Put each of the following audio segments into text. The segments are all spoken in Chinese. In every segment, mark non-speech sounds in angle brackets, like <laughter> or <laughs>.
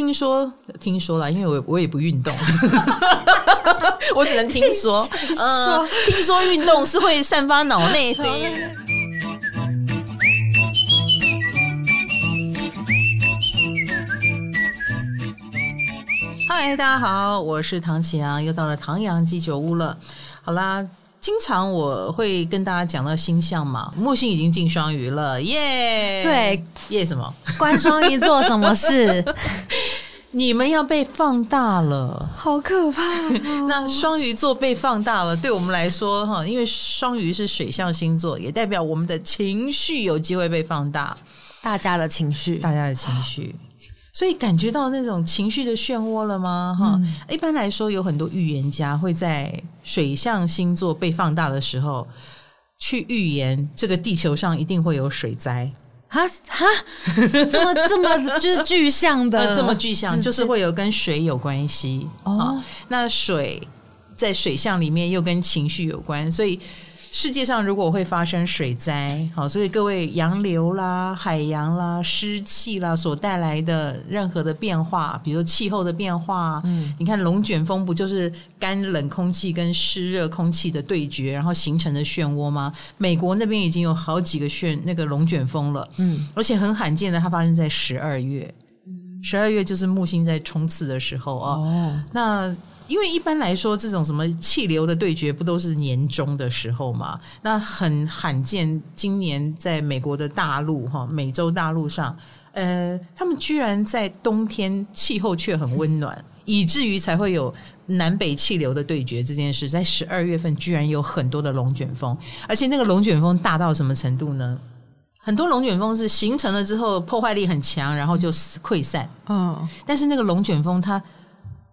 听说听说了，因为我我也不运动，<laughs> 我只能听说。嗯、呃，听说运动是会散发脑内啡。嗨，大家好，我是唐启阳，又到了唐阳鸡酒屋了。好啦。经常我会跟大家讲到星象嘛，木星已经进双鱼了，耶！对，耶什么？关双鱼做什么事？<laughs> 你们要被放大了，好可怕哦！<laughs> 那双鱼座被放大了，对我们来说哈，因为双鱼是水象星座，也代表我们的情绪有机会被放大，大家的情绪，大家的情绪。所以感觉到那种情绪的漩涡了吗？哈、嗯，一般来说，有很多预言家会在水象星座被放大的时候，去预言这个地球上一定会有水灾。哈哈，这么这么就是具象的，<laughs> 这么具象，就是会有跟水有关系。哦，那水在水象里面又跟情绪有关，所以。世界上如果会发生水灾，好，所以各位洋流啦、海洋啦、湿气啦所带来的任何的变化，比如说气候的变化，嗯，你看龙卷风不就是干冷空气跟湿热空气的对决，然后形成的漩涡吗？美国那边已经有好几个漩那个龙卷风了，嗯，而且很罕见的，它发生在十二月，十二月就是木星在冲刺的时候啊，哦，那。因为一般来说，这种什么气流的对决，不都是年终的时候吗？那很罕见，今年在美国的大陆哈，美洲大陆上，呃，他们居然在冬天气候却很温暖，以至于才会有南北气流的对决这件事。在十二月份，居然有很多的龙卷风，而且那个龙卷风大到什么程度呢？很多龙卷风是形成了之后破坏力很强，然后就溃散。嗯，但是那个龙卷风它。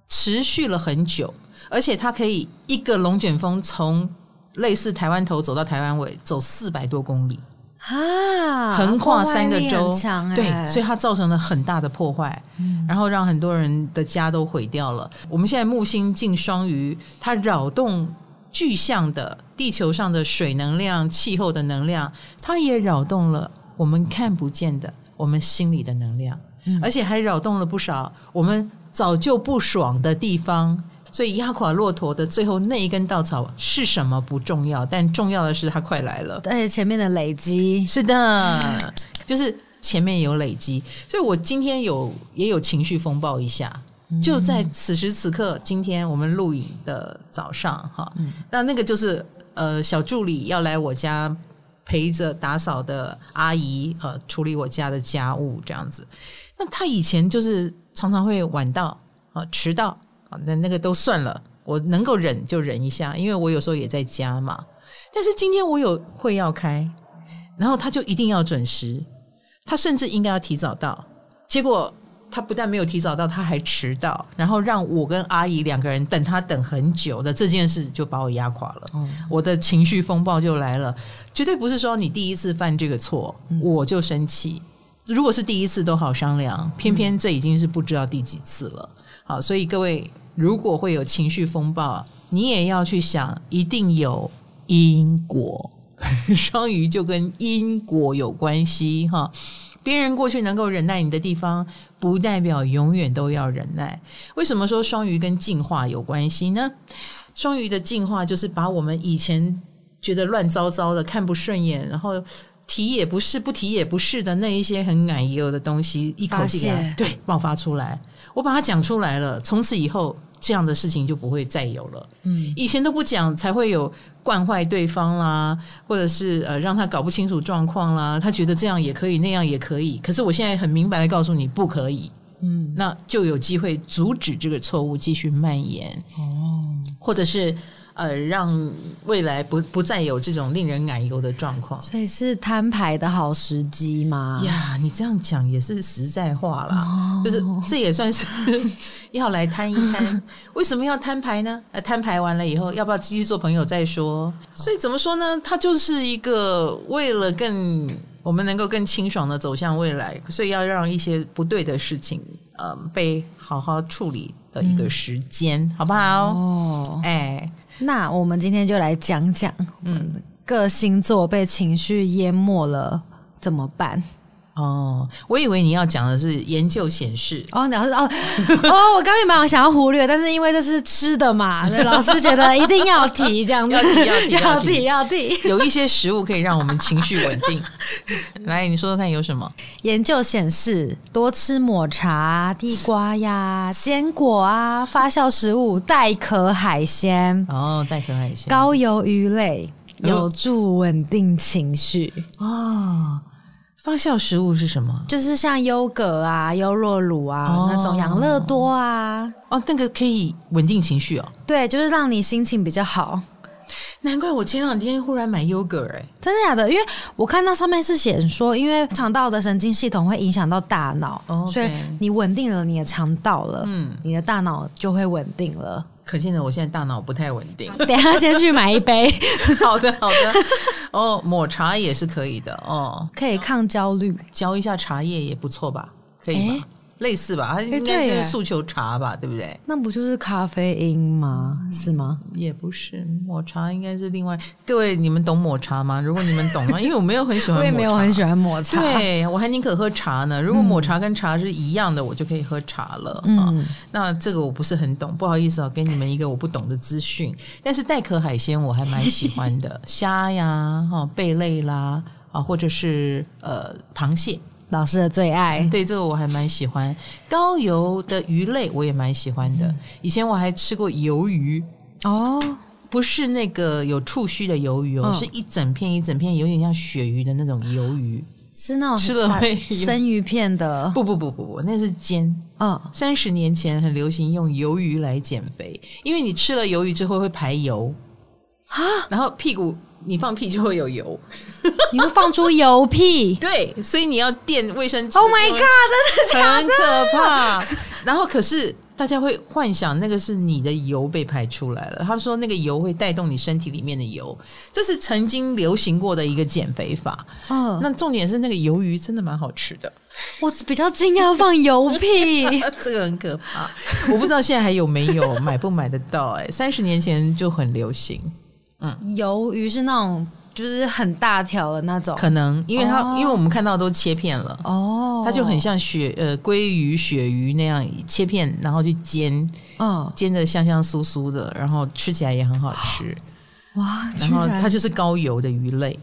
持续了很久，而且它可以一个龙卷风从类似台湾头走到台湾尾，走四百多公里啊，横跨三个州，欸、对，所以它造成了很大的破坏，嗯、然后让很多人的家都毁掉了。我们现在木星进双鱼，它扰动具象的地球上的水能量、气候的能量，它也扰动了我们看不见的我们心里的能量，嗯、而且还扰动了不少我们。早就不爽的地方，所以压垮骆驼的最后那一根稻草是什么不重要，但重要的是它快来了。而且前面的累积。是的，就是前面有累积，所以我今天有也有情绪风暴一下，就在此时此刻，今天我们录影的早上哈，那那个就是呃小助理要来我家陪着打扫的阿姨呃处理我家的家务这样子，那他以前就是。常常会晚到啊，迟到啊，那那个都算了，我能够忍就忍一下，因为我有时候也在家嘛。但是今天我有会要开，然后他就一定要准时，他甚至应该要提早到，结果他不但没有提早到，他还迟到，然后让我跟阿姨两个人等他等很久的这件事就把我压垮了，嗯，我的情绪风暴就来了，绝对不是说你第一次犯这个错我就生气。如果是第一次都好商量，偏偏这已经是不知道第几次了。好，所以各位如果会有情绪风暴，你也要去想，一定有因果。<laughs> 双鱼就跟因果有关系哈。别人过去能够忍耐你的地方，不代表永远都要忍耐。为什么说双鱼跟进化有关系呢？双鱼的进化就是把我们以前觉得乱糟糟的、看不顺眼，然后。提也不是，不提也不是的那一些很奶油的东西，一口气对爆发出来。我把它讲出来了，从此以后这样的事情就不会再有了。嗯，以前都不讲，才会有惯坏对方啦，或者是呃让他搞不清楚状况啦，他觉得这样也可以，那样也可以。可是我现在很明白的告诉你，不可以。嗯，那就有机会阻止这个错误继续蔓延。哦，或者是。呃，让未来不不再有这种令人奶油的状况，所以是摊牌的好时机吗？呀，你这样讲也是实在话啦，哦、就是这也算是 <laughs> 要来摊一摊。为什么要摊牌呢？呃，摊牌完了以后，要不要继续做朋友再说？所以怎么说呢？它就是一个为了更我们能够更清爽的走向未来，所以要让一些不对的事情，呃，被好好处理的一个时间，嗯、好不好？哦，哎。那我们今天就来讲讲，嗯，各星座被情绪淹没了怎么办？哦，我以为你要讲的是研究显示哦，老师哦哦，我刚也蛮想要忽略，但是因为这是吃的嘛，所以 <laughs> 老师觉得一定要提这样 <laughs> 子，要提 <laughs> 要提要提要提，有一些食物可以让我们情绪稳定。来，你说说看有什么？研究显示，多吃抹茶、地瓜呀、坚果啊、发酵食物、带壳海鲜哦，带壳海鲜、高油鱼类，有助稳定情绪哦。发酵食物是什么？就是像优格啊、优酪乳啊、哦、那种养乐多啊。哦，那个可以稳定情绪哦。对，就是让你心情比较好。难怪我前两天忽然买优格哎，真的假的？因为我看到上面是写说，因为肠道的神经系统会影响到大脑所以你稳定了你的肠道了，嗯，你的大脑就会稳定了。可见的，我现在大脑不太稳定。<laughs> 等下先去买一杯。<laughs> 好的，好的。哦，抹茶也是可以的哦，可以抗焦虑，浇一下茶叶也不错吧？可以吗？欸类似吧，它应该就是诉求茶吧，欸、对，对不对？那不就是咖啡因吗？是吗？也不是，抹茶应该是另外。各位，你们懂抹茶吗？如果你们懂吗？<laughs> 因为我没有很喜欢抹茶，我也没有很喜欢抹茶。对，我还宁可喝茶呢。如果抹茶跟茶是一样的，嗯、我就可以喝茶了。嗯、哦，那这个我不是很懂，不好意思啊，给你们一个我不懂的资讯。但是带壳海鲜我还蛮喜欢的，<laughs> 虾呀，哈、哦，贝类啦，啊，或者是呃，螃蟹。老师的最爱，对，这个我还蛮喜欢。高油的鱼类我也蛮喜欢的。嗯、以前我还吃过鱿鱼哦，不是那个有触须的鱿鱼哦，哦是一整片一整片，有点像鳕鱼的那种鱿鱼，是那种吃了会生鱼片的。不不不不不，那是煎。嗯、哦，三十年前很流行用鱿鱼来减肥，因为你吃了鱿鱼之后会排油啊，然后屁股。你放屁就会有油，<laughs> 你会放出油屁？<laughs> 对，所以你要垫卫生纸。Oh my god，真的很可怕。然后可是大家会幻想那个是你的油被排出来了，他说那个油会带动你身体里面的油，这是曾经流行过的一个减肥法。嗯，那重点是那个鱿鱼真的蛮好吃的。我比较惊讶放油屁，<laughs> 这个很可怕。我不知道现在还有没有买不买得到？哎，三十年前就很流行。嗯，鱿鱼是那种就是很大条的那种，可能因为它、哦、因为我们看到都切片了。哦，它就很像鳕呃鲑鱼、鳕鱼那样切片，然后去煎，嗯，煎的香香酥酥的，然后吃起来也很好吃，哇！然后它就是高油的鱼类，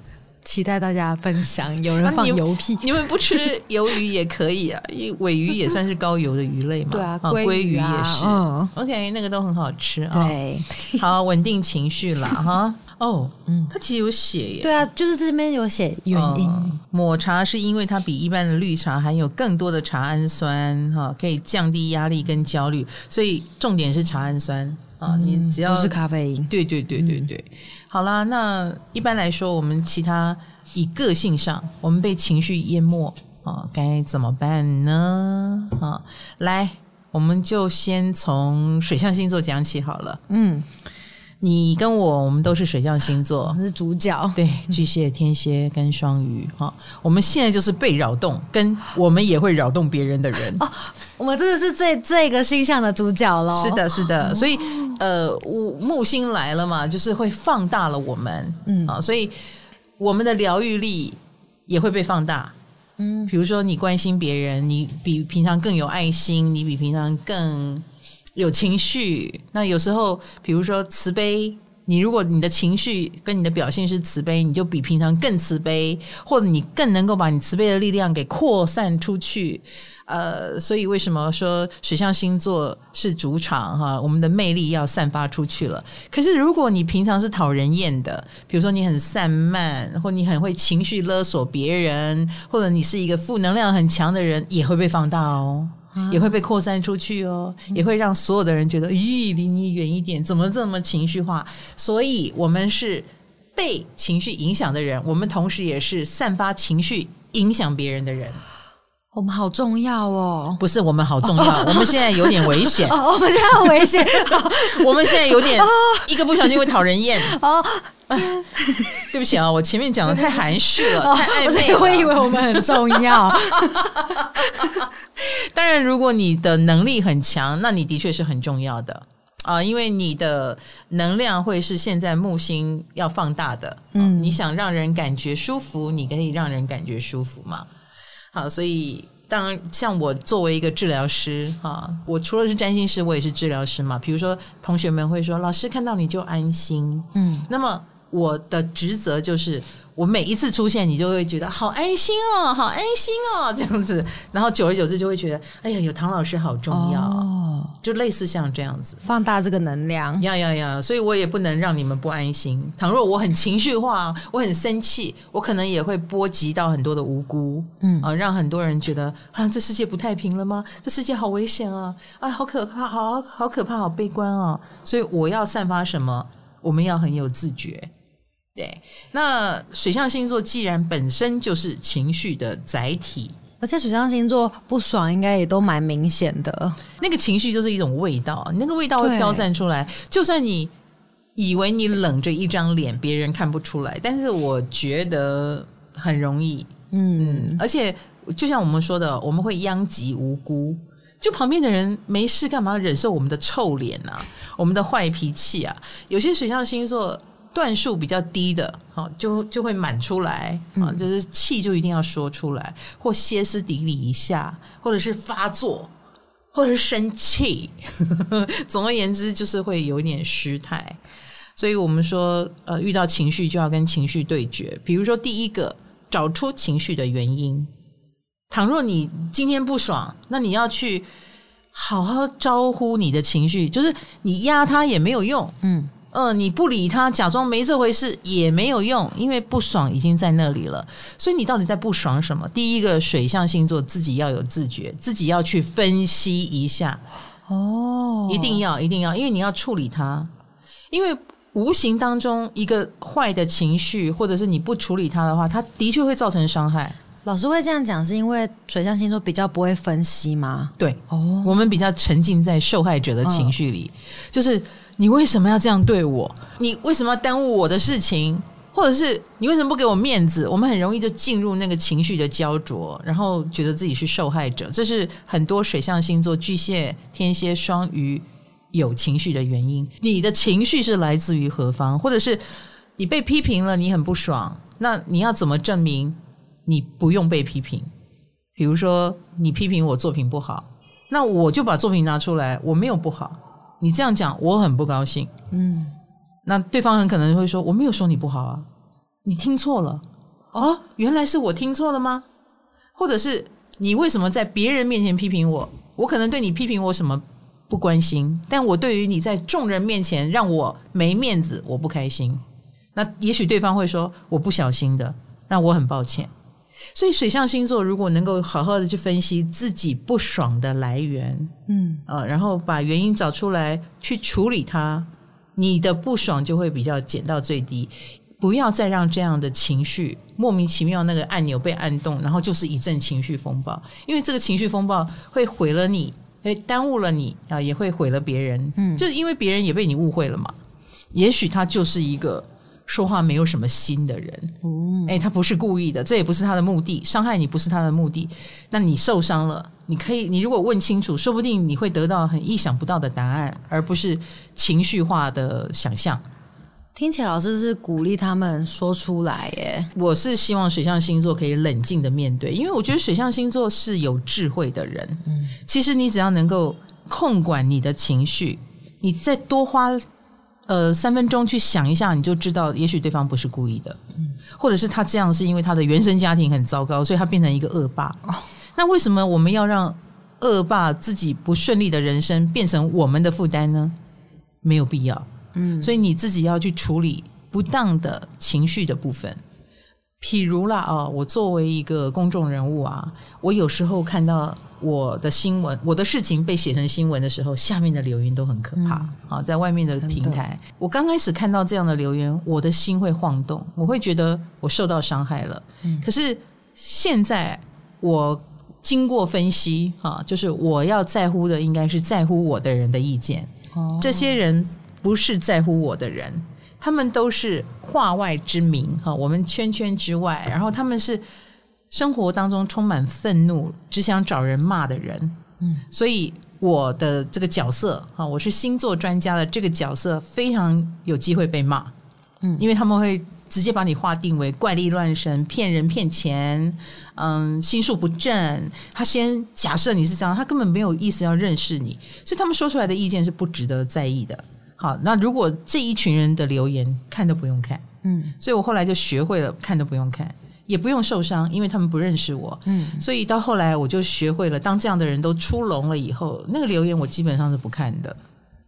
期待大家分享。有人放油屁，啊、你，你们不吃鱿鱼也可以啊，<laughs> 因为鮪鱼也算是高油的鱼类嘛，对啊，鲑鱼也是，嗯，OK，那个都很好吃啊，对，好稳定情绪啦哈。哦，嗯，它其实有写耶。对啊，就是这边有写原因。呃，抹茶是因为它比一般的绿茶含有更多的茶氨酸，哈，可以降低压力跟焦虑，所以重点是茶氨酸啊。嗯，你只要不是咖啡因，对对对对对。嗯，好啦，那一般来说，我们其他以个性上，我们被情绪淹没啊，该怎么办呢？啊，来，我们就先从水象星座讲起好了。嗯。你跟我，我们都是水象星座，<laughs> 是主角。对，巨蟹、天蝎跟双鱼，哈，我们现在就是被扰动，跟我们也会扰动别人的人。哦，我们真的是这这个星象的主角喽。是的，是的。所以，呃，木星来了嘛，就是会放大了我们，嗯啊，所以我们的疗愈力也会被放大。嗯，比如说你关心别人，你比平常更有爱心，你比平常更。有情绪，那有时候，比如说慈悲，你如果你的情绪跟你的表现是慈悲，你就比平常更慈悲，或者你更能够把你慈悲的力量给扩散出去。呃，所以为什么说水象星座是主场哈？我们的魅力要散发出去了。可是如果你平常是讨人厌的，比如说你很散漫，或你很会情绪勒索别人，或者你是一个负能量很强的人，也会被放大哦。也会被扩散出去哦，也会让所有的人觉得，咦，离你远一点，怎么这么情绪化？所以，我们是被情绪影响的人，我们同时也是散发情绪影响别人的人。我们好重要哦！不是我们好重要，我们现在有点危险。哦，我们现在很危险。<laughs> 我们现在有点一个不小心会讨人厌。哦，对不起啊，我前面讲的太含蓄了，太暧昧了。我以为我们很重要。<laughs> 当然，如果你的能力很强，那你的确是很重要的啊，因为你的能量会是现在木星要放大的。嗯，你想让人感觉舒服，你可以让人感觉舒服嘛。好，所以当然像我作为一个治疗师哈，我除了是占星师，我也是治疗师嘛。比如说同学们会说，老师看到你就安心，嗯，那么我的职责就是。我每一次出现，你就会觉得好安心哦，好安心哦，这样子。然后久而久之，就会觉得，哎呀，有唐老师好重要，哦，就类似像这样子，放大这个能量。呀呀呀！所以我也不能让你们不安心。倘若我很情绪化，我很生气，我可能也会波及到很多的无辜，嗯啊，让很多人觉得啊，这世界不太平了吗？这世界好危险啊！啊，好可怕，好好可怕，好悲观哦！所以我要散发什么？我们要很有自觉。对，那水象星座既然本身就是情绪的载体，而且水象星座不爽应该也都蛮明显的。那个情绪就是一种味道，那个味道会飘散出来。就算你以为你冷着一张脸，别人看不出来，但是我觉得很容易。嗯，嗯，而且就像我们说的，我们会殃及无辜。就旁边的人没事干嘛忍受我们的臭脸啊，我们的坏脾气啊？有些水象星座。段数比较低的，好就就会满出来啊，就是气就一定要说出来，或歇斯底里一下，或者是发作，或者是生气。<laughs> 总而言之，就是会有一点失态。所以我们说，呃，遇到情绪就要跟情绪对决。比如说，第一个，找出情绪的原因。倘若你今天不爽，那你要去好好招呼你的情绪，就是你压它也没有用，嗯。嗯、呃，你不理他，假装没这回事也没有用，因为不爽已经在那里了。所以你到底在不爽什么？第一个水象星座自己要有自觉，自己要去分析一下。哦，一定要，一定要，因为你要处理它。因为无形当中一个坏的情绪，或者是你不处理它的话，它的确会造成伤害。老师会这样讲，是因为水象星座比较不会分析吗？对，哦，我们比较沉浸在受害者的情绪里，哦、就是。你为什么要这样对我？你为什么要耽误我的事情？或者是你为什么不给我面子？我们很容易就进入那个情绪的焦灼，然后觉得自己是受害者。这是很多水象星座巨蟹、天蝎、双鱼有情绪的原因。你的情绪是来自于何方？或者是你被批评了，你很不爽，那你要怎么证明你不用被批评？比如说你批评我作品不好，那我就把作品拿出来，我没有不好。你这样讲，我很不高兴。嗯，那对方很可能会说：“我没有说你不好啊，你听错了。”哦，原来是我听错了吗？或者是你为什么在别人面前批评我？我可能对你批评我什么不关心，但我对于你在众人面前让我没面子，我不开心。那也许对方会说：“我不小心的。”那我很抱歉。所以水象星座如果能够好好的去分析自己不爽的来源，嗯啊，然后把原因找出来去处理它，你的不爽就会比较减到最低。不要再让这样的情绪莫名其妙那个按钮被按动，然后就是一阵情绪风暴，因为这个情绪风暴会毁了你，会耽误了你啊，也会毁了别人。嗯，就是因为别人也被你误会了嘛，也许他就是一个。说话没有什么心的人，嗯，哎，他不是故意的，这也不是他的目的，伤害你不是他的目的，那你受伤了，你可以，你如果问清楚，说不定你会得到很意想不到的答案，而不是情绪化的想象。听起来老师是鼓励他们说出来，耶。我是希望水象星座可以冷静的面对，因为我觉得水象星座是有智慧的人。嗯，其实你只要能够控管你的情绪，你再多花。呃，三分钟去想一下，你就知道，也许对方不是故意的，嗯，或者是他这样是因为他的原生家庭很糟糕，所以他变成一个恶霸。哦，那为什么我们要让恶霸自己不顺利的人生变成我们的负担呢？没有必要，嗯，所以你自己要去处理不当的情绪的部分。譬如啦，哦，我作为一个公众人物啊，我有时候看到我的新闻，我的事情被写成新闻的时候，下面的留言都很可怕。啊、嗯，在外面的平台，我刚开始看到这样的留言，我的心会晃动，我会觉得我受到伤害了。嗯、可是现在我经过分析，哈，就是我要在乎的应该是在乎我的人的意见。哦，这些人不是在乎我的人。他们都是画外之名哈，我们圈圈之外，然后他们是生活当中充满愤怒，只想找人骂的人。嗯，所以我的这个角色哈，我是星座专家的这个角色，非常有机会被骂。嗯，因为他们会直接把你划定为怪力乱神、骗人骗钱，嗯，心术不正。他先假设你是这样，他根本没有意思要认识你，所以他们说出来的意见是不值得在意的。好，那如果这一群人的留言看都不用看，嗯，所以我后来就学会了看都不用看，也不用受伤，因为他们不认识我，嗯，所以到后来我就学会了，当这样的人都出笼了以后，那个留言我基本上是不看的。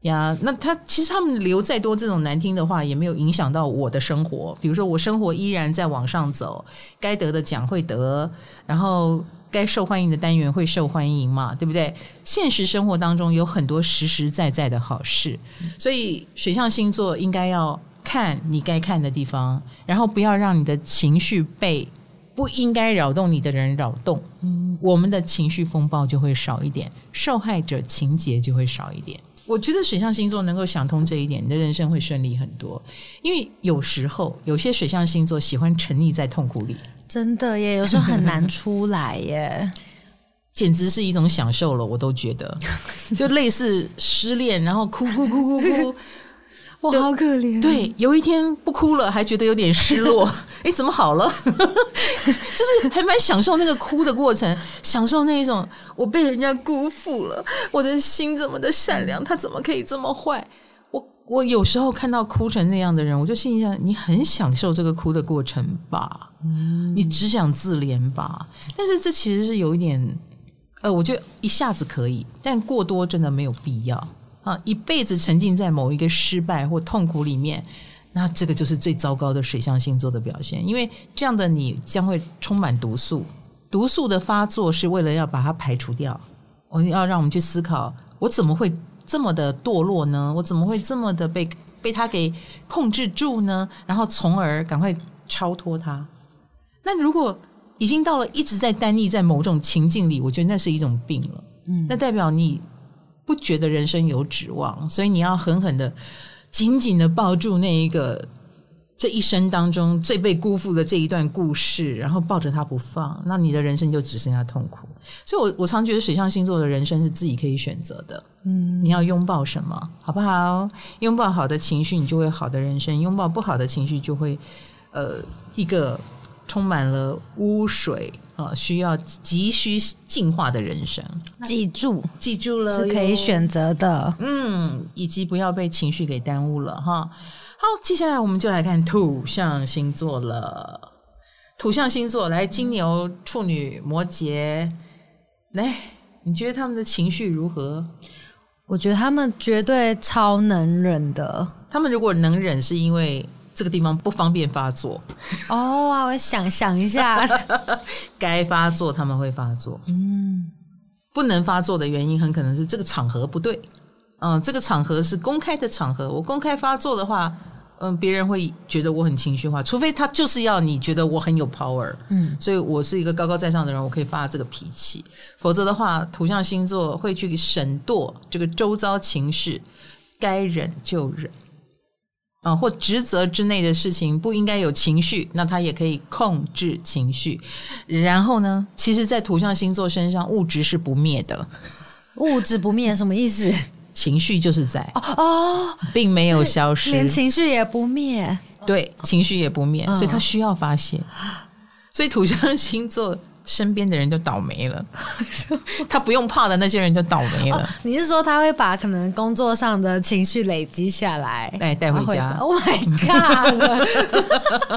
呀，那他其实他们留再多这种难听的话，也没有影响到我的生活。比如说，我生活依然在往上走，该得的奖会得，然后该受欢迎的单元会受欢迎嘛，对不对？现实生活当中有很多实实在在的好事，所以水象星座应该要看你该看的地方，然后不要让你的情绪被不应该扰动你的人扰动。嗯，我们的情绪风暴就会少一点，受害者情节就会少一点。我觉得水象星座能够想通这一点，你的人生会顺利很多。因为有时候有些水象星座喜欢沉溺在痛苦里，真的耶，有时候很难出来耶，简直是一种享受了。我都觉得，<laughs> 就类似失恋，然后哭哭哭哭哭。我 <laughs> 好可怜。对，有一天不哭了，还觉得有点失落。<laughs> 哎，怎么好了？就是还蛮享受那个哭的过程，享受那一种我被人家辜负了，我的心这么的善良，他怎么可以这么坏？我我有时候看到哭成那样的人，我就心里想：你很享受这个哭的过程吧？嗯，你只想自怜吧？但是这其实是有一点，呃，我觉得一下子可以，但过多真的没有必要。啊，一辈子沉浸在某一个失败或痛苦里面，那这个就是最糟糕的水象星座的表现。因为这样的你将会充满毒素，毒素的发作是为了要把它排除掉。我要让我们去思考：我怎么会这么的堕落呢？我怎么会这么的被被他给控制住呢？然后从而赶快超脱他。那如果已经到了一直在单立在某种情境里，我觉得那是一种病了。嗯，那代表你。不觉得人生有指望，所以你要狠狠的、紧紧的抱住那一个这一生当中最被辜负的这一段故事，然后抱着它不放，那你的人生就只剩下痛苦。所以我，我我常觉得水象星座的人生是自己可以选择的。嗯，你要拥抱什么，好不好？拥抱好的情绪，你就会好的人生；拥抱不好的情绪，就会呃一个充满了污水。呃，需要急需净化的人生，记住，记住了，是可以选择的，嗯，以及不要被情绪给耽误了哈。好，接下来我们就来看土象星座了。土象星座来，金牛、处女、摩羯，来，你觉得他们的情绪如何？我觉得他们绝对超能忍的。他们如果能忍，是因为。这个地方不方便发作哦，我想想一下，<laughs> 该发作他们会发作，嗯，不能发作的原因很可能是这个场合不对，嗯，这个场合是公开的场合，我公开发作的话，嗯，别人会觉得我很情绪化，除非他就是要你觉得我很有 power，嗯，所以我是一个高高在上的人，我可以发这个脾气，否则的话，土象星座会去审度这个周遭情绪，该忍就忍。啊，或职责之内的事情不应该有情绪，那他也可以控制情绪。然后呢，其实，在土象星座身上，物质是不灭的。物质不灭什么意思？情绪就是在哦，哦，并没有消失，连情绪也不灭。对，情绪也不灭，所以他需要发泄。所以土象星座。身边的人就倒霉了，<laughs> 他不用怕的那些人就倒霉了。哦，你是说他会把可能工作上的情绪累积下来，哎，带回家？Oh my god！<laughs> 他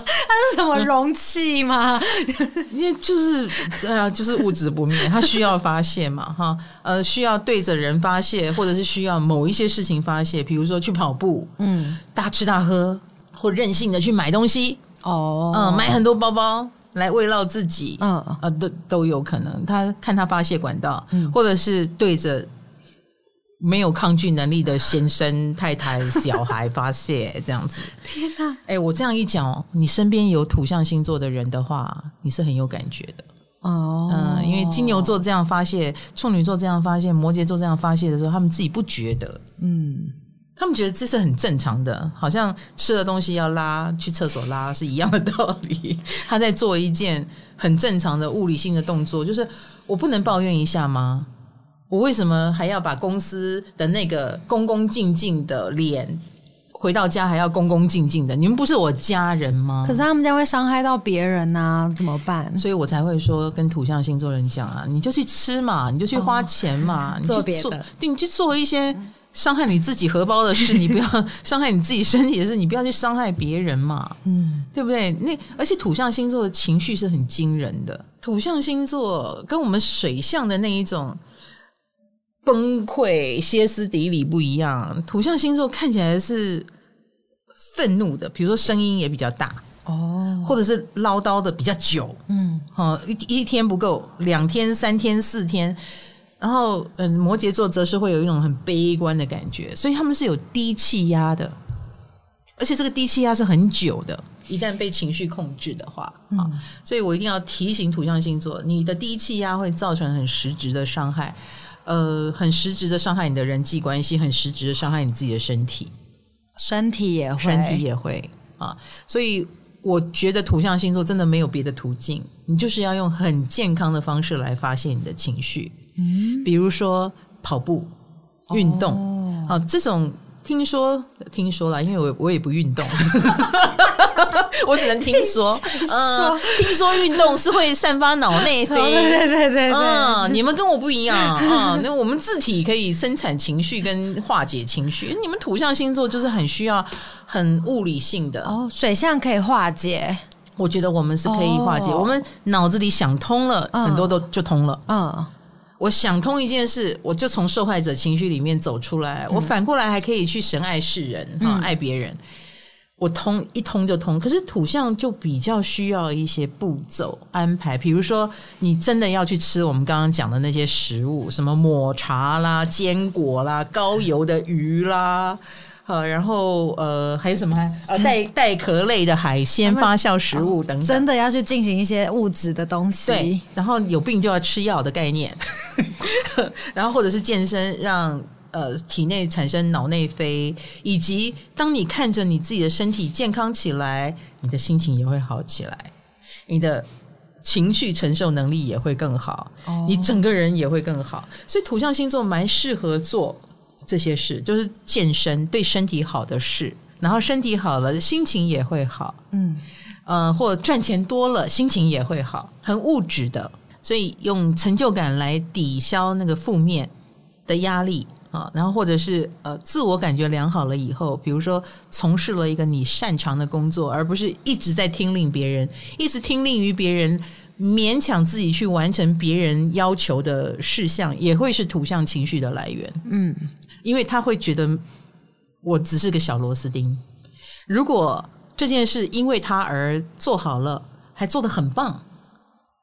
是什么容器吗？<laughs> 因为就是对啊，就是物质不灭，他需要发泄嘛，哈，呃，需要对着人发泄，或者是需要某一些事情发泄，比如说去跑步，嗯，大吃大喝，或任性的去买东西，哦，嗯，买很多包包。来慰劳自己，嗯，啊，都都有可能。他看他发泄管道，嗯，或者是对着没有抗拒能力的先生、太太、小孩发泄，这样子。<laughs> 天哪！哎、欸，我这样一讲，你身边有土象星座的人的话，你是很有感觉的哦。嗯，因为金牛座这样发泄，处女座这样发泄，摩羯座这样发泄的时候，他们自己不觉得，嗯。他们觉得这是很正常的，好像吃了东西要拉，去厕所拉是一样的道理。<laughs> 他在做一件很正常的物理性的动作，就是我不能抱怨一下吗？我为什么还要把公司的那个恭恭敬敬的脸回到家还要恭恭敬敬的，你们不是我家人吗？可是他们家会伤害到别人啊，怎么办？所以我才会说跟土象星座人讲啊，你就去吃嘛，你就去花钱嘛，哦、你去做别的，对，你去做一些伤害你自己荷包的事，你不要 <laughs> 伤害你自己身体的事，你不要去伤害别人嘛，嗯，对不对？那而且土象星座的情绪是很惊人的，土象星座跟我们水象的那一种。崩溃、歇斯底里不一样。土象星座看起来是愤怒的，比如说声音也比较大哦，或者是唠叨的比较久。嗯，好，一一天不够，两天、三天、四天。然后，嗯，摩羯座则是会有一种很悲观的感觉，所以他们是有低气压的，而且这个低气压是很久的。一旦被情绪控制的话，啊、嗯，所以我一定要提醒土象星座，你的低气压会造成很实质的伤害。呃，很实质的伤害你的人际关系，很实质的伤害你自己的身体，身体也会，身体也会啊。所以我觉得土象星座真的没有别的途径，你就是要用很健康的方式来发泄你的情绪，嗯，比如说跑步、运动，哦、啊，这种。听说听说了，因为我我也不运动，<laughs> 我只能听说。嗯，听说运动是会散发脑内啡，<laughs> 对对对嗯，你们跟我不一样啊。那我们自体可以生产情绪跟化解情绪，你们土象星座就是很需要很物理性的哦。水象可以化解，我觉得我们是可以化解。我们脑子里想通了，很多都就通了。嗯。我想通一件事，我就从受害者情绪里面走出来。嗯、我反过来还可以去神爱世人，哈、嗯，爱别人。我通一通就通。可是土象就比较需要一些步骤安排，比如说你真的要去吃我们刚刚讲的那些食物，什么抹茶啦、坚果啦、高油的鱼啦。呃，然后呃，还有什么？呃，带带壳类的海鲜、发酵食物等等，真的要去进行一些物质的东西。对，然后有病就要吃药的概念，<laughs> 然后或者是健身，让呃体内产生脑内啡，以及当你看着你自己的身体健康起来，你的心情也会好起来，你的情绪承受能力也会更好，哦，你整个人也会更好。所以土象星座蛮适合做。这些事就是健身对身体好的事，然后身体好了，心情也会好，嗯，呃，或赚钱多了，心情也会好，很物质的，所以用成就感来抵消那个负面的压力。啊，然后或者是呃，自我感觉良好了以后，比如说从事了一个你擅长的工作，而不是一直在听令别人，一直听令于别人，勉强自己去完成别人要求的事项，也会是图像情绪的来源，嗯。因为他会觉得我只是个小螺丝钉，如果这件事因为他而做好了，还做得很棒，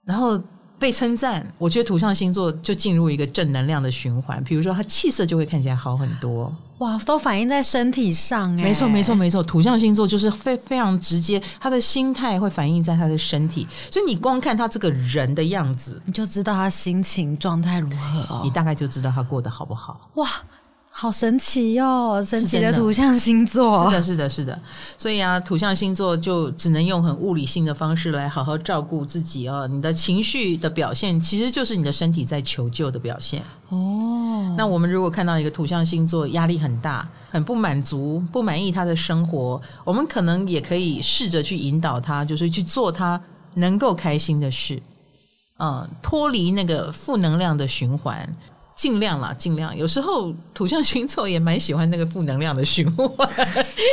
然后被称赞，我觉得土象星座就进入一个正能量的循环。比如说，他气色就会看起来好很多。哇，都反映在身体上哎！没错，没错，没错。土象星座就是非非常直接，他的心态会反映在他的身体，所以你光看他这个人的样子，你就知道他心情状态如何哦，你大概就知道他过得好不好。哇！好神奇哟、哦！神奇的土象星座，是的，是的，是的。所以啊，土象星座就只能用很物理性的方式来好好照顾自己哦。你的情绪的表现，其实就是你的身体在求救的表现哦。那我们如果看到一个土象星座压力很大、很不满足、不满意他的生活，我们可能也可以试着去引导他，就是去做他能够开心的事，嗯，脱离那个负能量的循环。尽量啦，尽量。有时候土象星座也蛮喜欢那个负能量的循环，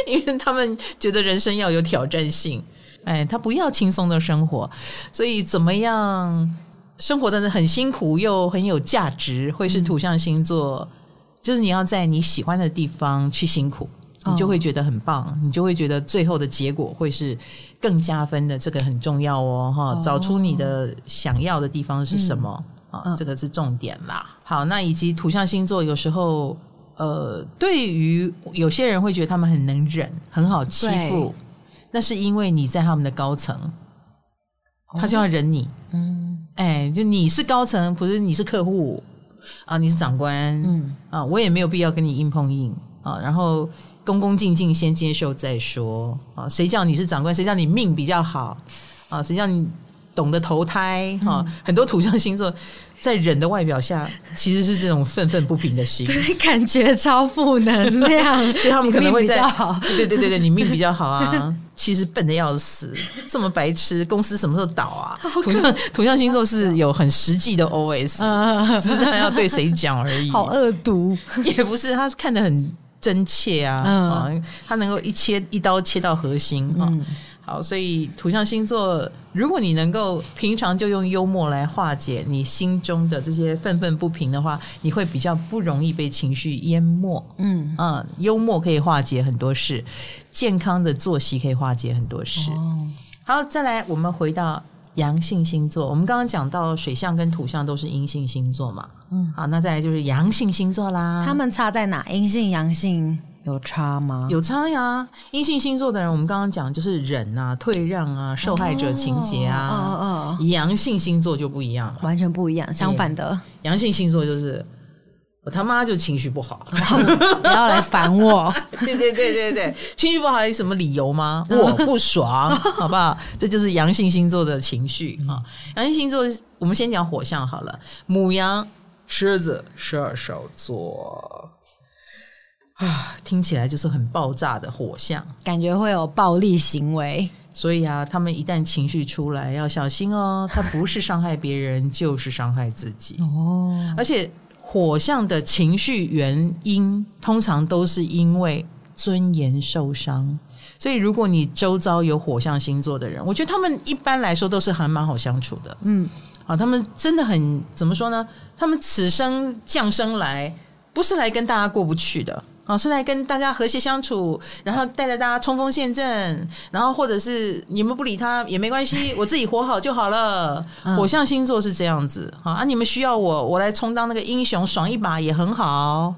因为他们觉得人生要有挑战性。<laughs> 哎，他不要轻松的生活，所以怎么样生活的很辛苦又很有价值，会是土象星座。嗯、就是你要在你喜欢的地方去辛苦，你就会觉得很棒，哦、你就会觉得最后的结果会是更加分的。这个很重要哦，哈，找出你的想要的地方是什么。嗯啊，这个是重点啦。好，那以及土象星座有时候，呃，对于有些人会觉得他们很能忍，很好欺负，那是因为你在他们的高层，他就要忍你。嗯，哎，就你是高层，不是你是客户啊，你是长官，嗯啊，我也没有必要跟你硬碰硬啊，然后恭恭敬敬先接受再说啊，谁叫你是长官，谁叫你命比较好啊，谁叫你。懂得投胎哈，很多土象星座在人的外表下，其实是这种愤愤不平的心，<laughs> 对，感觉超负能量，<laughs> 所以他们可能会在比较好，对对对对，<laughs> 你命比较好啊，其实笨的要死，这么白痴，公司什么时候倒啊？土象土象星座是有很实际的 OS，只是他要对谁讲而已，好恶毒，也不是，他看得很真切啊，嗯、啊，他能够一切一刀切到核心啊。嗯好，所以土象星座，如果你能够平常就用幽默来化解你心中的这些愤愤不平的话，你会比较不容易被情绪淹没。嗯嗯，幽默可以化解很多事，健康的作息可以化解很多事。哦，好，再来，我们回到阳性星座。我们刚刚讲到水象跟土象都是阴性星座嘛。嗯，好，那再来就是阳性星座啦。他们差在哪？阴性、阳性？有差吗？有差呀。阴性星座的人，我们刚刚讲就是忍啊、退让啊、受害者情节啊。哦哦。阳性星座就不一样了，完全不一样。相反的，阳性星座就是我他妈就情绪不好，不要来烦我。<laughs> 对对对对对，情绪不好有什么理由吗？我不爽，好不好？这就是阳性星座的情绪啊。阳性星座，我们先讲火象好了，母羊、狮子、射手座。啊，听起来就是很爆炸的火象，感觉会有暴力行为。所以啊，他们一旦情绪出来，要小心哦。他不是伤害别人，就是伤害自己哦。而且火象的情绪原因，通常都是因为尊严受伤。所以，如果你周遭有火象星座的人，我觉得他们一般来说都是还蛮好相处的。嗯，啊，他们真的很怎么说呢？他们此生降生来，不是来跟大家过不去的。哦，是来跟大家和谐相处，然后带着大家冲锋陷阵，然后或者是你们不理他也没关系，<laughs> 我自己活好就好了。嗯、火象星座是这样子啊，你们需要我，我来充当那个英雄，爽一把也很好。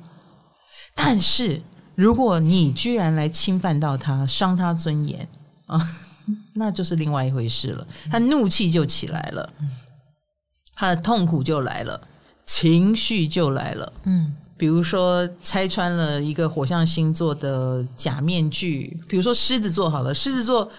但是如果你居然来侵犯到他，伤他尊严啊，<laughs> 那就是另外一回事了。他怒气就起来了，他的痛苦就来了，情绪就来了。嗯。比如说拆穿了一个火象星座的假面具，比如说狮子座好了，狮子座，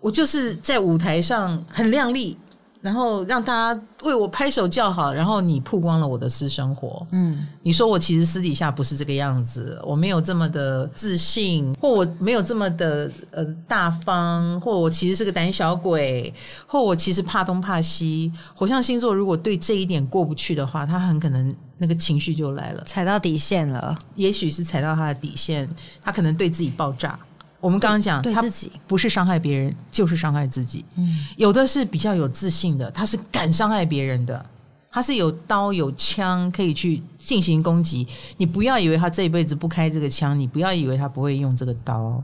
我就是在舞台上很亮丽，然后让大家为我拍手叫好，然后你曝光了我的私生活，嗯，你说我其实私底下不是这个样子，我没有这么的自信，或我没有这么的呃大方，或我其实是个胆小鬼，或我其实怕东怕西。火象星座如果对这一点过不去的话，他很可能。那个情绪就来了，踩到底线了。也许是踩到他的底线，他可能对自己爆炸。我们刚刚讲，他自己不是伤害别人，就是伤害自己。嗯，有的是比较有自信的，他是敢伤害别人的，他是有刀有枪可以去进行攻击。你不要以为他这一辈子不开这个枪，你不要以为他不会用这个刀，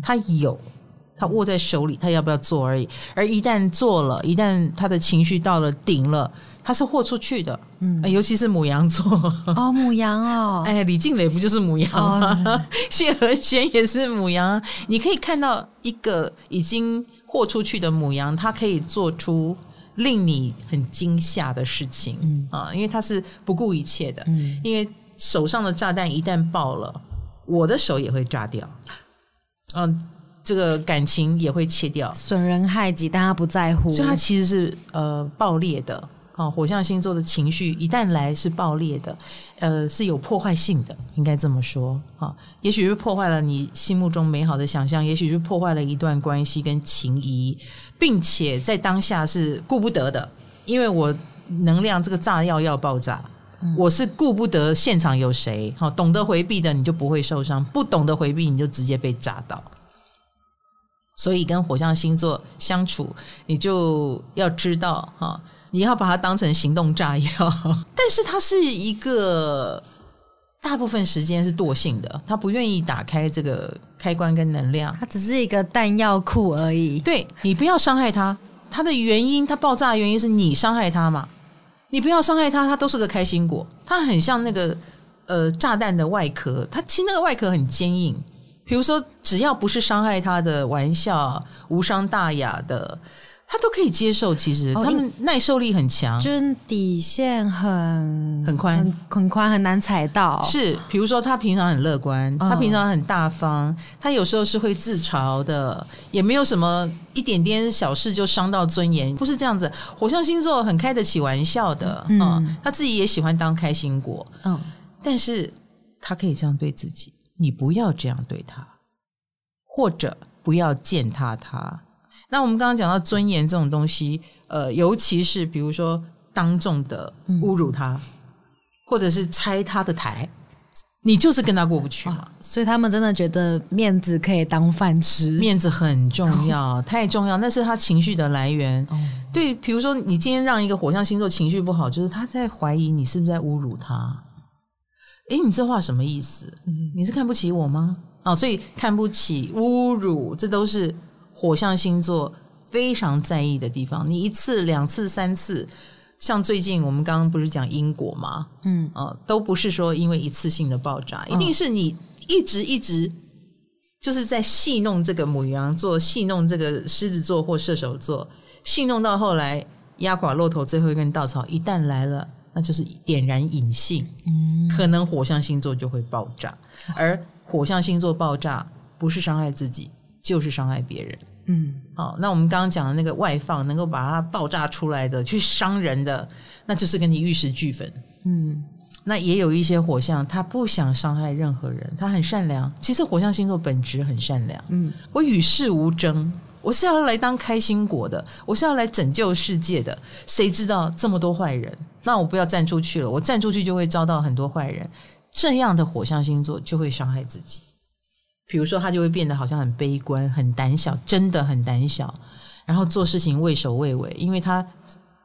他有，他握在手里，他要不要做而已。而一旦做了，一旦他的情绪到了顶了。他是豁出去的，嗯，尤其是母羊座哦，母羊哦，<laughs> 哎，李静蕾不就是母羊吗？哦、<laughs> 谢和弦也是母羊。你可以看到一个已经豁出去的母羊，他可以做出令你很惊吓的事情，嗯啊，因为他是不顾一切的，嗯，因为手上的炸弹一旦爆了，我的手也会炸掉，嗯，这个感情也会切掉，损人害己，但他不在乎，所以他其实是呃爆裂的。啊，火象星座的情绪一旦来是爆裂的，呃，是有破坏性的，应该这么说啊。也许是破坏了你心目中美好的想象，也许是破坏了一段关系跟情谊，并且在当下是顾不得的，因为我能量这个炸药要爆炸，嗯、我是顾不得现场有谁。好，懂得回避的你就不会受伤，不懂得回避你就直接被炸到。所以跟火象星座相处，你就要知道哈。你要把它当成行动炸药，<laughs> 但是它是一个大部分时间是惰性的，它不愿意打开这个开关跟能量，它只是一个弹药库而已。对，你不要伤害它，它的原因，它爆炸的原因是你伤害它嘛？你不要伤害它，它都是个开心果。它很像那个呃炸弹的外壳，它其实那个外壳很坚硬。比如说，只要不是伤害他的玩笑，无伤大雅的。他都可以接受。其实他们耐受力很强，就是底线很很宽，很宽，很难踩到。是，比如说他平常很乐观，他平常很大方，他有时候是会自嘲的，也没有什么一点点小事就伤到尊严，不是这样子。火象星座很开得起玩笑的，嗯，他自己也喜欢当开心果，嗯，但是他可以这样对自己，你不要这样对他，或者不要践踏他。那我们刚刚讲到尊严这种东西，呃，尤其是比如说当众的侮辱他，嗯、或者是拆他的台，你就是跟他过不去嘛。所以他们真的觉得面子可以当饭吃，面子很重要，<laughs> 太重要，那是他情绪的来源。哦、对，比如说你今天让一个火象星座情绪不好，就是他在怀疑你是不是在侮辱他。诶，你这话什么意思？你是看不起我吗？啊、哦，所以看不起、侮辱，这都是。火象星座非常在意的地方，你一次、两次、三次，像最近我们刚刚不是讲因果吗？嗯，呃，都不是说因为一次性的爆炸，一定是你一直一直就是在戏弄这个母羊座，戏弄这个狮子座或射手座，戏弄到后来压垮骆驼最后一根稻草，一旦来了，那就是点燃隐性，嗯，可能火象星座就会爆炸，<laughs> 而火象星座爆炸不是伤害自己。就是伤害别人，嗯，好，那我们刚刚讲的那个外放，能够把它爆炸出来的，去伤人的，那就是跟你玉石俱焚，嗯，那也有一些火象，他不想伤害任何人，他很善良。其实火象星座本质很善良，嗯，我与世无争，我是要来当开心果的，我是要来拯救世界的。谁知道这么多坏人？那我不要站出去了，我站出去就会遭到很多坏人。这样的火象星座就会伤害自己。比如说，他就会变得好像很悲观、很胆小，真的很胆小，然后做事情畏首畏尾，因为他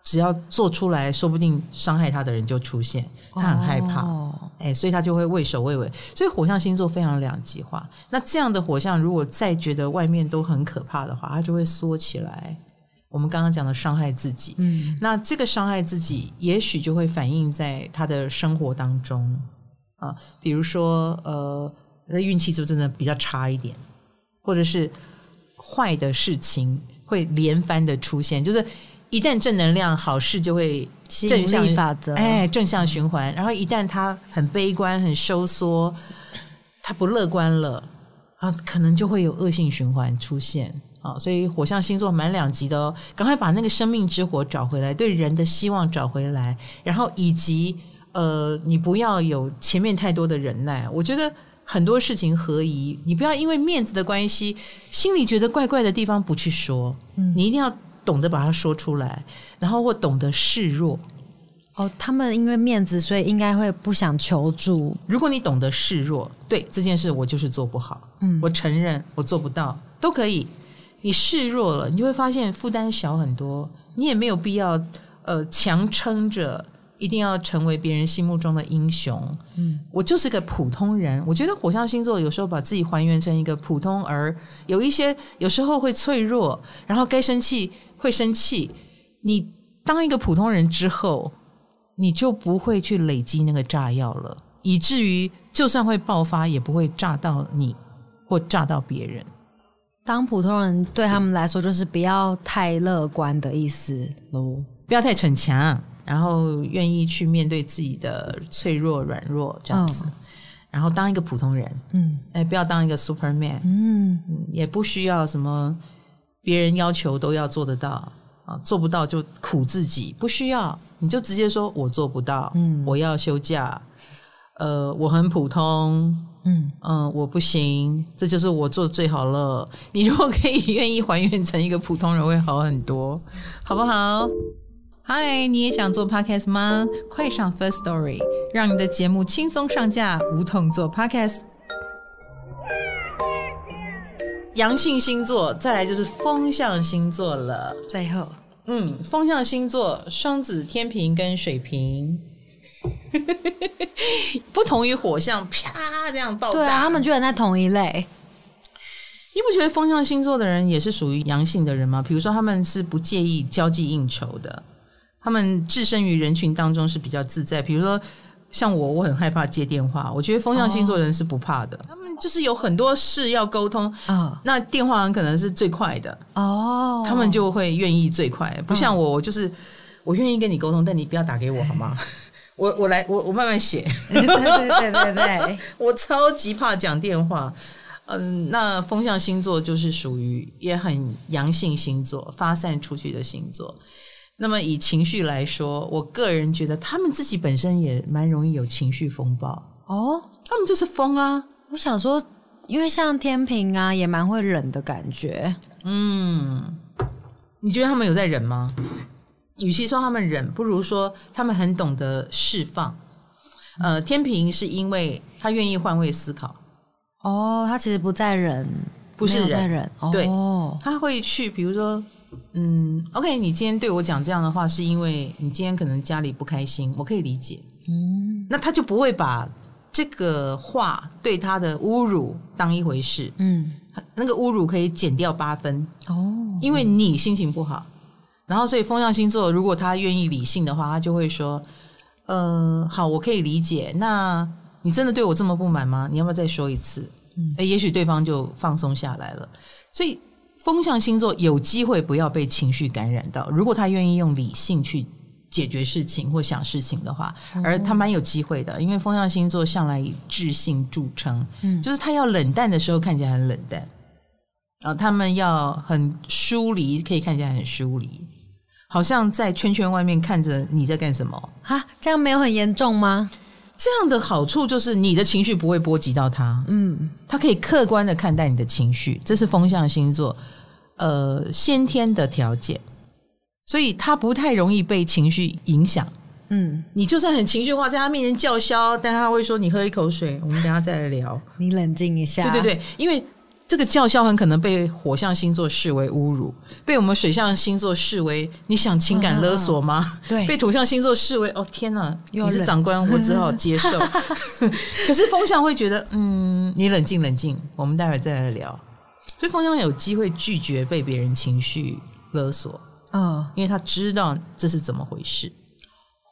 只要做出来，说不定伤害他的人就出现，他很害怕，哦、哎，所以他就会畏首畏尾。所以火象星座非常两极化。那这样的火象，如果再觉得外面都很可怕的话，他就会缩起来。我们刚刚讲的伤害自己，嗯，那这个伤害自己，也许就会反映在他的生活当中啊，比如说呃。那运气就真的比较差一点，或者是坏的事情会连番的出现，就是一旦正能量，好事就会正向法则，哎，正向循环。然后一旦他很悲观、很收缩，他不乐观了啊，可能就会有恶性循环出现啊。所以火象星座满两极的哦，赶快把那个生命之火找回来，对人的希望找回来，然后以及呃，你不要有前面太多的忍耐，我觉得。很多事情合宜，你不要因为面子的关系，心里觉得怪怪的地方不去说，嗯，你一定要懂得把它说出来，然后或懂得示弱。哦，他们因为面子，所以应该会不想求助。如果你懂得示弱，对这件事我就是做不好，嗯，我承认我做不到，都可以。你示弱了，你就会发现负担小很多，你也没有必要呃强撑着。一定要成为别人心目中的英雄。嗯，我就是个普通人。我觉得火象星座有时候把自己还原成一个普通儿，有一些有时候会脆弱，然后该生气会生气。你当一个普通人之后，你就不会去累积那个炸药了，以至于就算会爆发，也不会炸到你或炸到别人。当普通人对他们来说，就是不要太乐观的意思喽，不要太逞强。然后愿意去面对自己的脆弱、软弱这样子，哦、然后当一个普通人，嗯，哎，不要当一个 Superman，嗯，也不需要什么别人要求都要做得到啊，做不到就苦自己，不需要，你就直接说我做不到，嗯，我要休假，呃，我很普通，嗯嗯、呃，我不行，这就是我做的最好了。你如果可以愿意还原成一个普通人，会好很多，好不好？嗨，你也想做 podcast 吗？快上 First Story，让你的节目轻松上架，无痛做 podcast。阳性星座，再来就是风象星座了。最后，嗯，风象星座，双子、天平跟水瓶，<laughs> 不同于火象，啪这样爆炸。对啊，他们居然在同一类。你不觉得风象星座的人也是属于阳性的人吗？比如说，他们是不介意交际应酬的。他们置身于人群当中是比较自在，比如说像我，我很害怕接电话。我觉得风象星座的人是不怕的，哦、他们就是有很多事要沟通啊。哦、那电话很可能是最快的哦，他们就会愿意最快。不像我，我就是我愿意跟你沟通，但你不要打给我好吗？<laughs> 我我来，我我慢慢写。对对对对对，<laughs> 我超级怕讲电话。嗯，那风象星座就是属于也很阳性星座，发散出去的星座。那么以情绪来说，我个人觉得他们自己本身也蛮容易有情绪风暴哦。他们就是风啊。我想说，因为像天平啊，也蛮会忍的感觉。嗯，你觉得他们有在忍吗？与其说他们忍，不如说他们很懂得释放。呃，天平是因为他愿意换位思考。哦，他其实不在忍，不是在忍。对，他会去，比如说。嗯，OK，你今天对我讲这样的话，是因为你今天可能家里不开心，我可以理解。嗯，那他就不会把这个话对他的侮辱当一回事。嗯，那个侮辱可以减掉八分哦，因为你心情不好。然后，所以风象星座如果他愿意理性的话，他就会说：“呃，好，我可以理解。那你真的对我这么不满吗？你要不要再说一次？”嗯，也许对方就放松下来了。所以。风象星座有机会不要被情绪感染到，如果他愿意用理性去解决事情或想事情的话，而他蛮有机会的，因为风象星座向来以智性著称，嗯，就是他要冷淡的时候看起来很冷淡，啊，他们要很疏离，可以看起来很疏离，好像在圈圈外面看着你在干什么啊？这样没有很严重吗？这样的好处就是你的情绪不会波及到他，嗯，他可以客观的看待你的情绪，这是风象星座呃先天的条件，所以他不太容易被情绪影响，嗯，你就算很情绪化，在他面前叫嚣，但他会说你喝一口水，我们等下再来聊，<laughs> 你冷静一下，对对对，因为。这个叫嚣很可能被火象星座视为侮辱，被我们水象星座视为你想情感勒索吗？嗯、对，被土象星座视为哦天哪，你是长官，我只好接受。<laughs> 可是风象会觉得，嗯，你冷静冷静，我们待会再来聊。所以风象有机会拒绝被别人情绪勒索啊，哦、因为他知道这是怎么回事。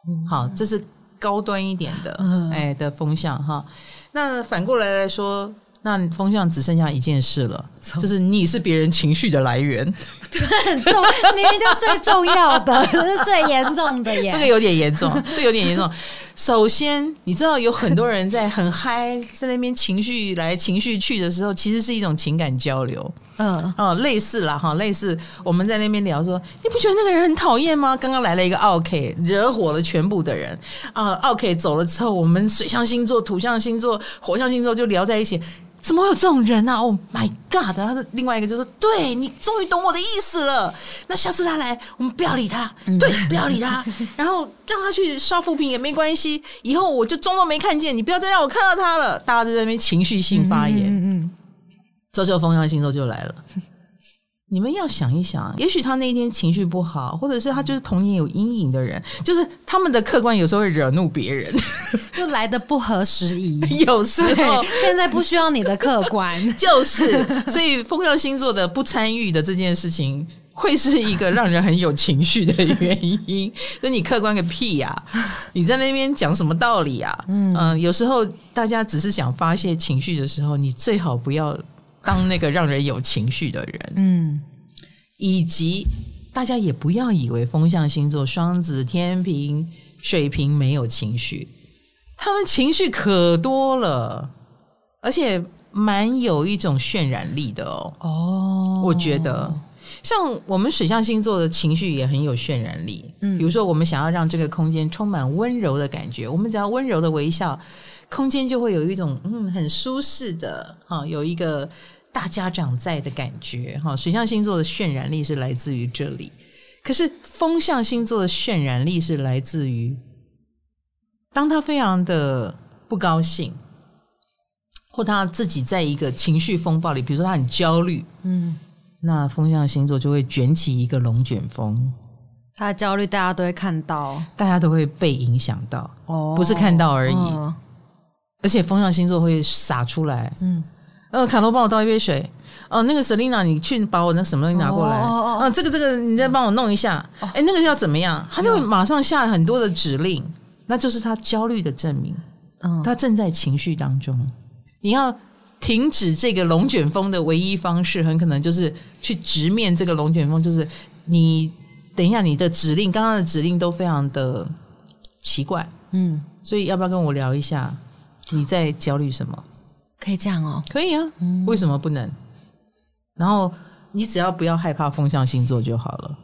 嗯、好，这是高端一点的，嗯、哎的风象哈。那反过来来说。那风向只剩下一件事了，就是你是别人情绪的来源，对，很重，明明就最重要的，<laughs> 是最严重的耶。这个有点严重，<laughs> 这個有点严重。首先，你知道有很多人在很嗨，在那边情绪来情绪去的时候，其实是一种情感交流。嗯，哦，类似啦，哈，类似我们在那边聊说，你不觉得那个人很讨厌吗？刚刚来了一个奥 K，惹火了全部的人啊。奥 K 走了之后，我们水象星座、土象星座、火象星座就聊在一起。怎么会有这种人啊？Oh my god！他是另外一个，就说：“对，你终于懂我的意思了。那下次他来，我们不要理他，对，不要理他，<laughs> 然后让他去刷负评也没关系。以后我就装作没看见，你不要再让我看到他了。”大家就在那边情绪性发言，嗯，嗯，嗯，这时候风向星座就来了。你们要想一想，也许他那天情绪不好，或者是他就是童年有阴影的人，就是他们的客观有时候会惹怒别人，就来的不合时宜。<laughs> 有时候现在不需要你的客观，<laughs> 就是所以风象星座的不参与的这件事情，会是一个让人很有情绪的原因。所以你客观个屁呀、啊！你在那边讲什么道理啊？嗯、呃，有时候大家只是想发泄情绪的时候，你最好不要。当那个让人有情绪的人，嗯，以及大家也不要以为风象星座双子、天平、水瓶没有情绪，他们情绪可多了，而且蛮有一种渲染力的哦。哦，我觉得像我们水象星座的情绪也很有渲染力。嗯，比如说我们想要让这个空间充满温柔的感觉，我们只要温柔的微笑。空间就会有一种嗯很舒适的哈，有一个大家长在的感觉哈。水象星座的渲染力是来自于这里，可是风象星座的渲染力是来自于，当他非常的不高兴，或他自己在一个情绪风暴里，比如说他很焦虑，嗯，那风象星座就会卷起一个龙卷风，他的焦虑大家都会看到，大家都会被影响到，哦，不是看到而已。哦而且风象星座会洒出来，嗯，呃，卡罗帮我倒一杯水，哦、呃，那个 Selina 你去把我那什么东西拿过来，哦，哦，哦，这个这个你再帮我弄一下，哎、哦，那个要怎么样？他就会马上下很多的指令，那就是他焦虑的证明。嗯，他正在情绪当中。你要停止这个龙卷风的唯一方式，很可能就是去直面这个龙卷风。就是你等一下，你的指令，刚刚的指令都非常的奇怪。嗯，所以要不要跟我聊一下？你在焦虑什么？可以这样哦，可以啊。嗯，为什么不能？然后你只要不要害怕风向星座就好了。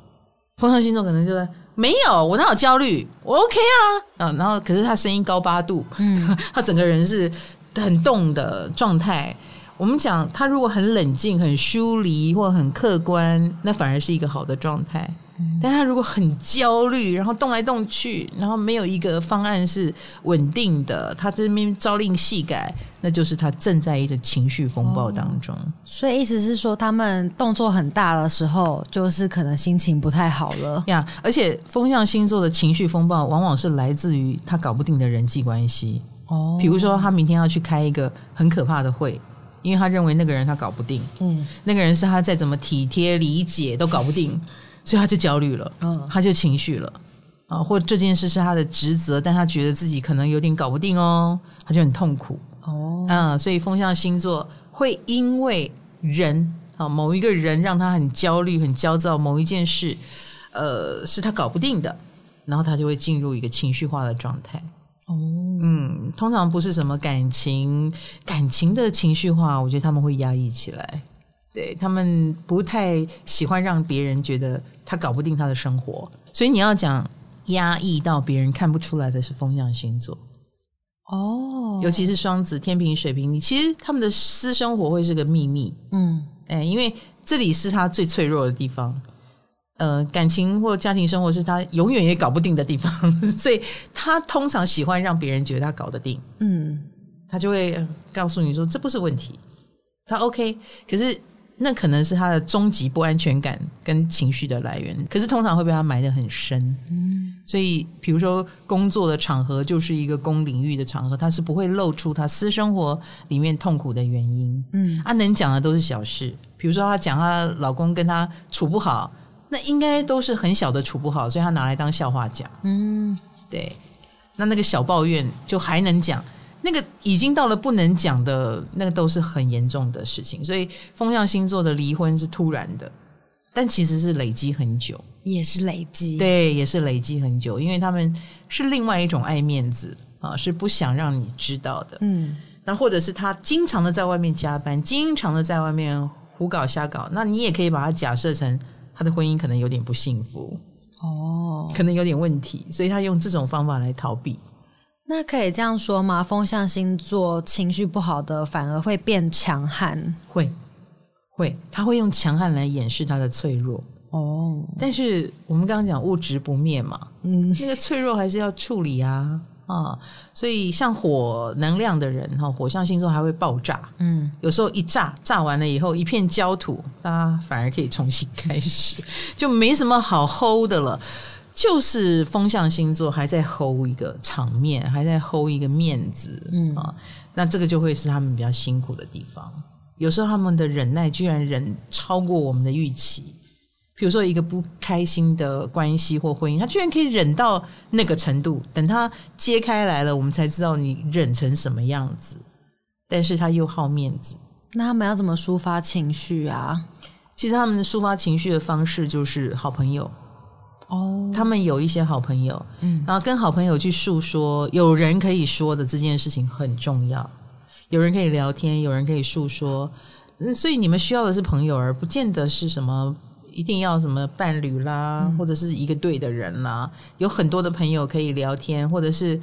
风向星座可能就是没有，我哪有焦虑，我 OK 啊。嗯，然后可是他声音高八度，嗯，<laughs> 他整个人是很动的状态。我们讲他如果很冷静、很疏离或很客观，那反而是一个好的状态。但他如果很焦虑，然后动来动去，然后没有一个方案是稳定的，他这边朝令夕改，那就是他正在一个情绪风暴当中。哦，所以意思是说，他们动作很大的时候，就是可能心情不太好了 <laughs> 呀。而且风象星座的情绪风暴，往往是来自于他搞不定的人际关系。哦，比如说他明天要去开一个很可怕的会，因为他认为那个人他搞不定。嗯，那个人是他再怎么体贴理解都搞不定。所以他就焦虑了，嗯，他就情绪了，啊，或者这件事是他的职责，但他觉得自己可能有点搞不定哦，他就很痛苦，哦，嗯，所以风象星座会因为人啊，某一个人让他很焦虑、很焦躁，某一件事，呃，是他搞不定的，然后他就会进入一个情绪化的状态，哦，嗯，通常不是什么感情，感情的情绪化，我觉得他们会压抑起来。对，他们不太喜欢让别人觉得他搞不定他的生活，所以你要讲压抑到别人看不出来的是风象星座。哦，尤其是双子、天平、水瓶，你其实他们的私生活会是个秘密，嗯，哎，因为这里是他最脆弱的地方，呃，感情或家庭生活是他永远也搞不定的地方，<laughs> 所以他通常喜欢让别人觉得他搞得定，嗯，他就会告诉你说这不是问题，他 OK，可是。那可能是他的终极不安全感跟情绪的来源，可是通常会被他埋得很深。嗯，所以比如说工作的场合就是一个公领域的场合，他是不会露出他私生活里面痛苦的原因。嗯，他能讲的都是小事，比如说他讲他老公跟他处不好，那应该都是很小的处不好，所以他拿来当笑话讲。嗯，对，那那个小抱怨就还能讲。那个已经到了不能讲的，那个都是很严重的事情。所以风象星座的离婚是突然的，但其实是累积很久，也是累积，对，也是累积很久，因为他们是另外一种爱面子啊，是不想让你知道的。嗯，那或者是他经常的在外面加班，经常的在外面胡搞瞎搞，那你也可以把它假设成他的婚姻可能有点不幸福哦，可能有点问题，所以他用这种方法来逃避。那可以这样说吗？风象星座情绪不好的反而会变强悍，会会，他会用强悍来掩饰他的脆弱哦。但是我们刚刚讲物质不灭嘛，嗯，那个脆弱还是要处理啊啊。所以像火能量的人哈，火象星座还会爆炸，嗯，有时候一炸炸完了以后一片焦土，大家反而可以重新开始，就没什么好 hold 的了。就是风象星座还在 hold 一个场面，还在 hold 一个面子，嗯啊，那这个就会是他们比较辛苦的地方。有时候他们的忍耐居然忍超过我们的预期。比如说一个不开心的关系或婚姻，他居然可以忍到那个程度。等他揭开来了，我们才知道你忍成什么样子。但是他又好面子，那他们要怎么抒发情绪啊？其实他们的抒发情绪的方式就是好朋友。哦，他们有一些好朋友，嗯，然后跟好朋友去诉说，有人可以说的这件事情很重要，有人可以聊天，有人可以诉说，嗯，所以你们需要的是朋友，而不见得是什么一定要什么伴侣啦，嗯，或者是一个对的人啦，有很多的朋友可以聊天，或者是。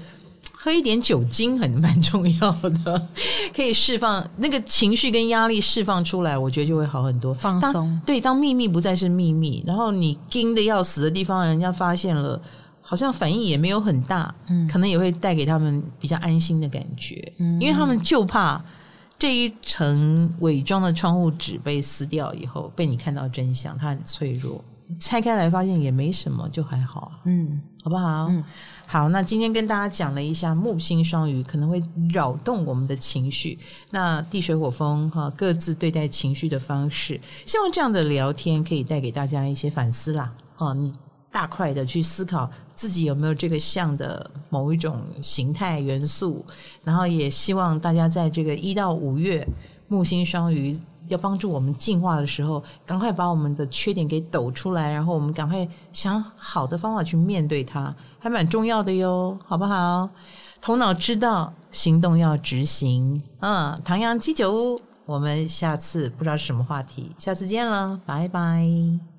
喝一点酒精很蛮重要的，<laughs> 可以释放那个情绪跟压力释放出来，我觉得就会好很多。放松，对，当秘密不再是秘密，然后你惊的要死的地方，人家发现了，好像反应也没有很大，嗯，可能也会带给他们比较安心的感觉，嗯，因为他们就怕这一层伪装的窗户纸被撕掉以后，被你看到真相，他很脆弱。拆开来发现也没什么，就还好，嗯，好不好？嗯，好。那今天跟大家讲了一下木星双鱼可能会扰动我们的情绪，那地水火风哈各自对待情绪的方式，希望这样的聊天可以带给大家一些反思啦。啊，你大块的去思考自己有没有这个像的某一种形态元素，然后也希望大家在这个一到五月木星双鱼要帮助我们进化的时候，赶快把我们的缺点给抖出来，然后我们赶快想好的方法去面对它，还蛮重要的哟，好不好？头脑知道，行动要执行。嗯，唐阳鸡酒屋，我们下次不知道是什么话题，下次见了，拜拜。